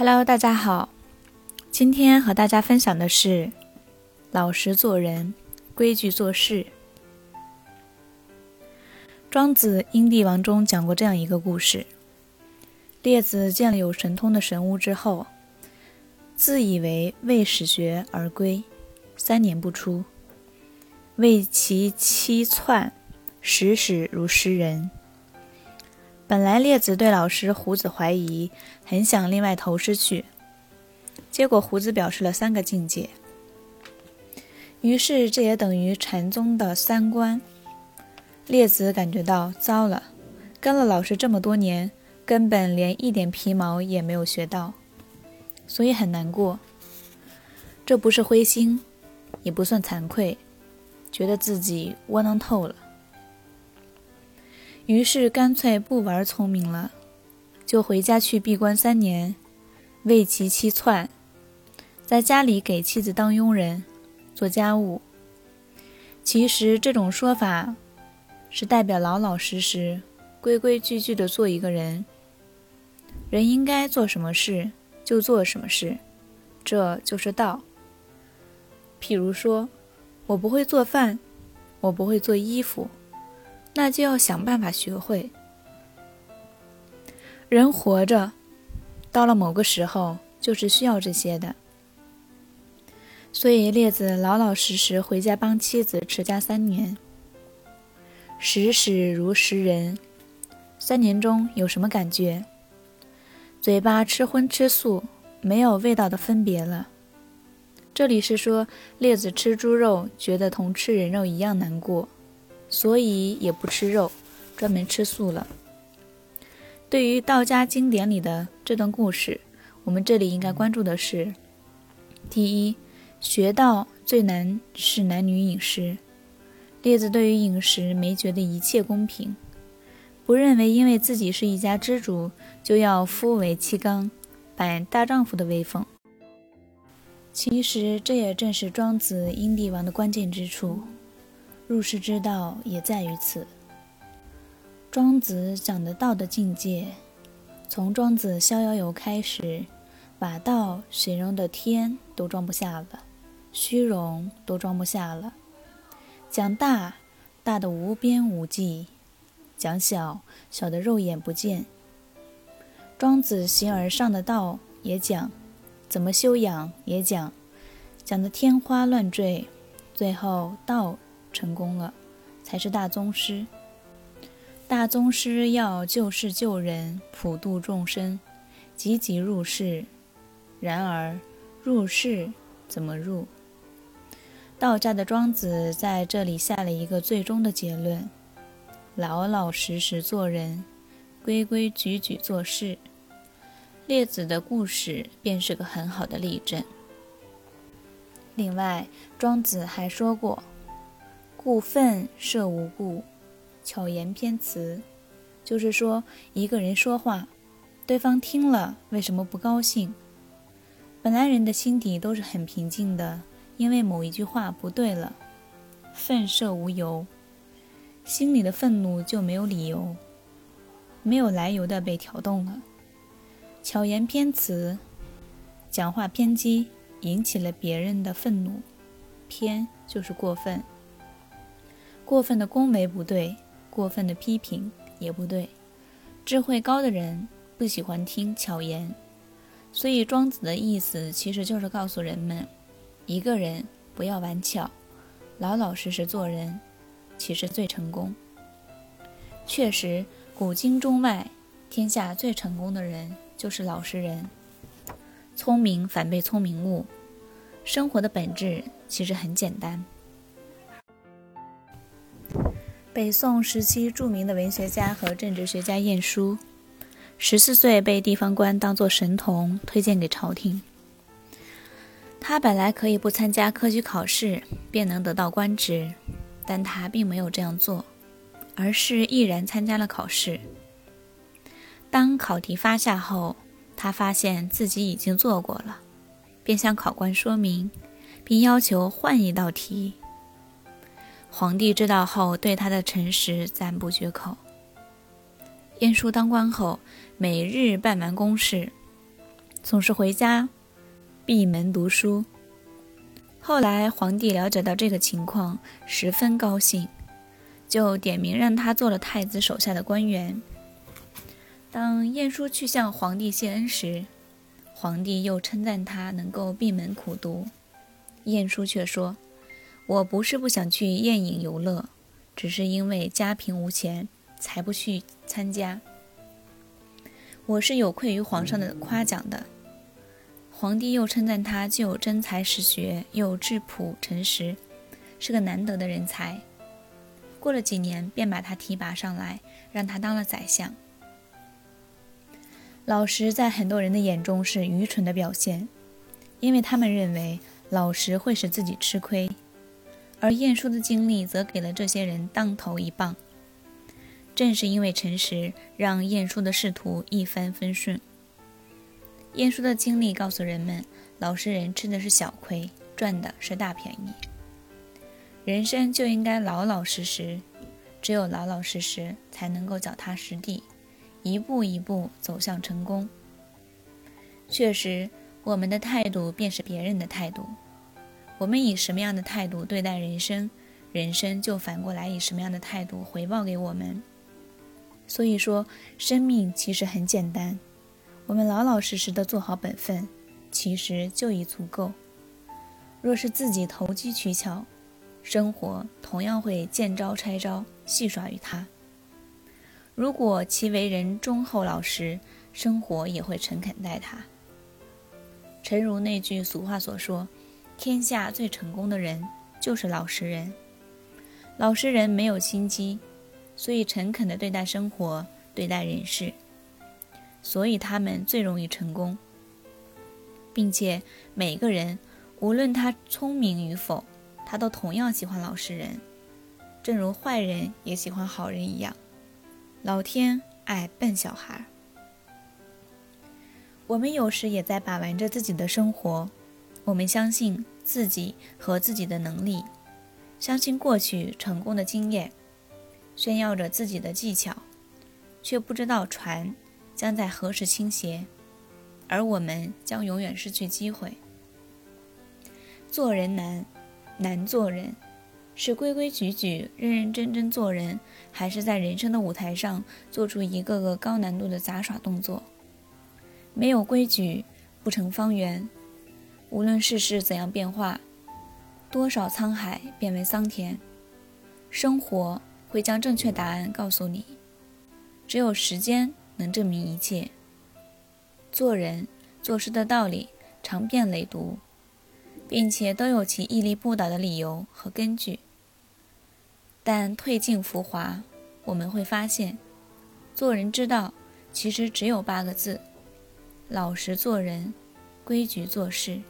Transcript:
Hello，大家好，今天和大家分享的是老实做人，规矩做事。庄子《殷帝王》中讲过这样一个故事：列子见了有神通的神巫之后，自以为未始学而归，三年不出，为其妻篡，时始如诗人。本来列子对老师胡子怀疑，很想另外投师去，结果胡子表示了三个境界。于是这也等于禅宗的三观。列子感觉到糟了，跟了老师这么多年，根本连一点皮毛也没有学到，所以很难过。这不是灰心，也不算惭愧，觉得自己窝囊透了。于是干脆不玩聪明了，就回家去闭关三年，为其妻篡，在家里给妻子当佣人，做家务。其实这种说法是代表老老实实、规规矩矩的做一个人。人应该做什么事就做什么事，这就是道。譬如说，我不会做饭，我不会做衣服。那就要想办法学会。人活着，到了某个时候，就是需要这些的。所以列子老老实实回家帮妻子持家三年，时时如时人。三年中有什么感觉？嘴巴吃荤吃素，没有味道的分别了。这里是说列子吃猪肉，觉得同吃人肉一样难过。所以也不吃肉，专门吃素了。对于道家经典里的这段故事，我们这里应该关注的是：第一，学道最难是男女饮食。列子对于饮食没觉得一切公平，不认为因为自己是一家之主，就要夫为妻纲，摆大丈夫的威风。其实这也正是庄子殷帝王的关键之处。入世之道也在于此。庄子讲的道的境界，从庄子《逍遥游》开始，把道形容的天都装不下了，虚荣都装不下了。讲大，大的无边无际；讲小，小的肉眼不见。庄子形而上的道也讲，怎么修养也讲，讲的天花乱坠，最后道。成功了，才是大宗师。大宗师要救世救人，普度众生，积极入世。然而，入世怎么入？道家的庄子在这里下了一个最终的结论：老老实实做人，规规矩矩做事。列子的故事便是个很好的例证。另外，庄子还说过。故愤设无故，巧言偏辞，就是说一个人说话，对方听了为什么不高兴？本来人的心底都是很平静的，因为某一句话不对了，愤设无由，心里的愤怒就没有理由，没有来由的被挑动了。巧言偏辞，讲话偏激，引起了别人的愤怒，偏就是过分。过分的恭维不对，过分的批评也不对。智慧高的人不喜欢听巧言，所以庄子的意思其实就是告诉人们：一个人不要玩巧，老老实实做人，其实最成功。确实，古今中外，天下最成功的人就是老实人。聪明反被聪明误。生活的本质其实很简单。北宋时期著名的文学家和政治学家晏殊，十四岁被地方官当作神童推荐给朝廷。他本来可以不参加科举考试便能得到官职，但他并没有这样做，而是毅然参加了考试。当考题发下后，他发现自己已经做过了，便向考官说明，并要求换一道题。皇帝知道后，对他的诚实赞不绝口。晏殊当官后，每日办完公事，总是回家闭门读书。后来皇帝了解到这个情况，十分高兴，就点名让他做了太子手下的官员。当晏殊去向皇帝谢恩时，皇帝又称赞他能够闭门苦读。晏殊却说：“我不是不想去宴饮游乐，只是因为家贫无钱，才不去参加。我是有愧于皇上的夸奖的。”皇帝又称赞他既有真才实学，又质朴诚实，是个难得的人才。过了几年，便把他提拔上来，让他当了宰相。老实在很多人的眼中是愚蠢的表现，因为他们认为。老实会使自己吃亏，而晏殊的经历则给了这些人当头一棒。正是因为诚实，让晏殊的仕途一帆风顺。晏殊的经历告诉人们，老实人吃的是小亏，赚的是大便宜。人生就应该老老实实，只有老老实实，才能够脚踏实地，一步一步走向成功。确实。我们的态度便是别人的态度。我们以什么样的态度对待人生，人生就反过来以什么样的态度回报给我们。所以说，生命其实很简单，我们老老实实的做好本分，其实就已足够。若是自己投机取巧，生活同样会见招拆招，戏耍于他。如果其为人忠厚老实，生活也会诚恳待他。诚如那句俗话所说：“天下最成功的人就是老实人。老实人没有心机，所以诚恳地对待生活，对待人事，所以他们最容易成功。并且每个人，无论他聪明与否，他都同样喜欢老实人，正如坏人也喜欢好人一样。老天爱笨小孩。”我们有时也在把玩着自己的生活，我们相信自己和自己的能力，相信过去成功的经验，炫耀着自己的技巧，却不知道船将在何时倾斜，而我们将永远失去机会。做人难，难做人，是规规矩矩、认认真真做人，还是在人生的舞台上做出一个个高难度的杂耍动作？没有规矩，不成方圆。无论世事怎样变化，多少沧海变为桑田，生活会将正确答案告诉你。只有时间能证明一切。做人做事的道理常遍累读，并且都有其屹立不倒的理由和根据。但褪尽浮华，我们会发现，做人之道其实只有八个字。老实做人，规矩做事。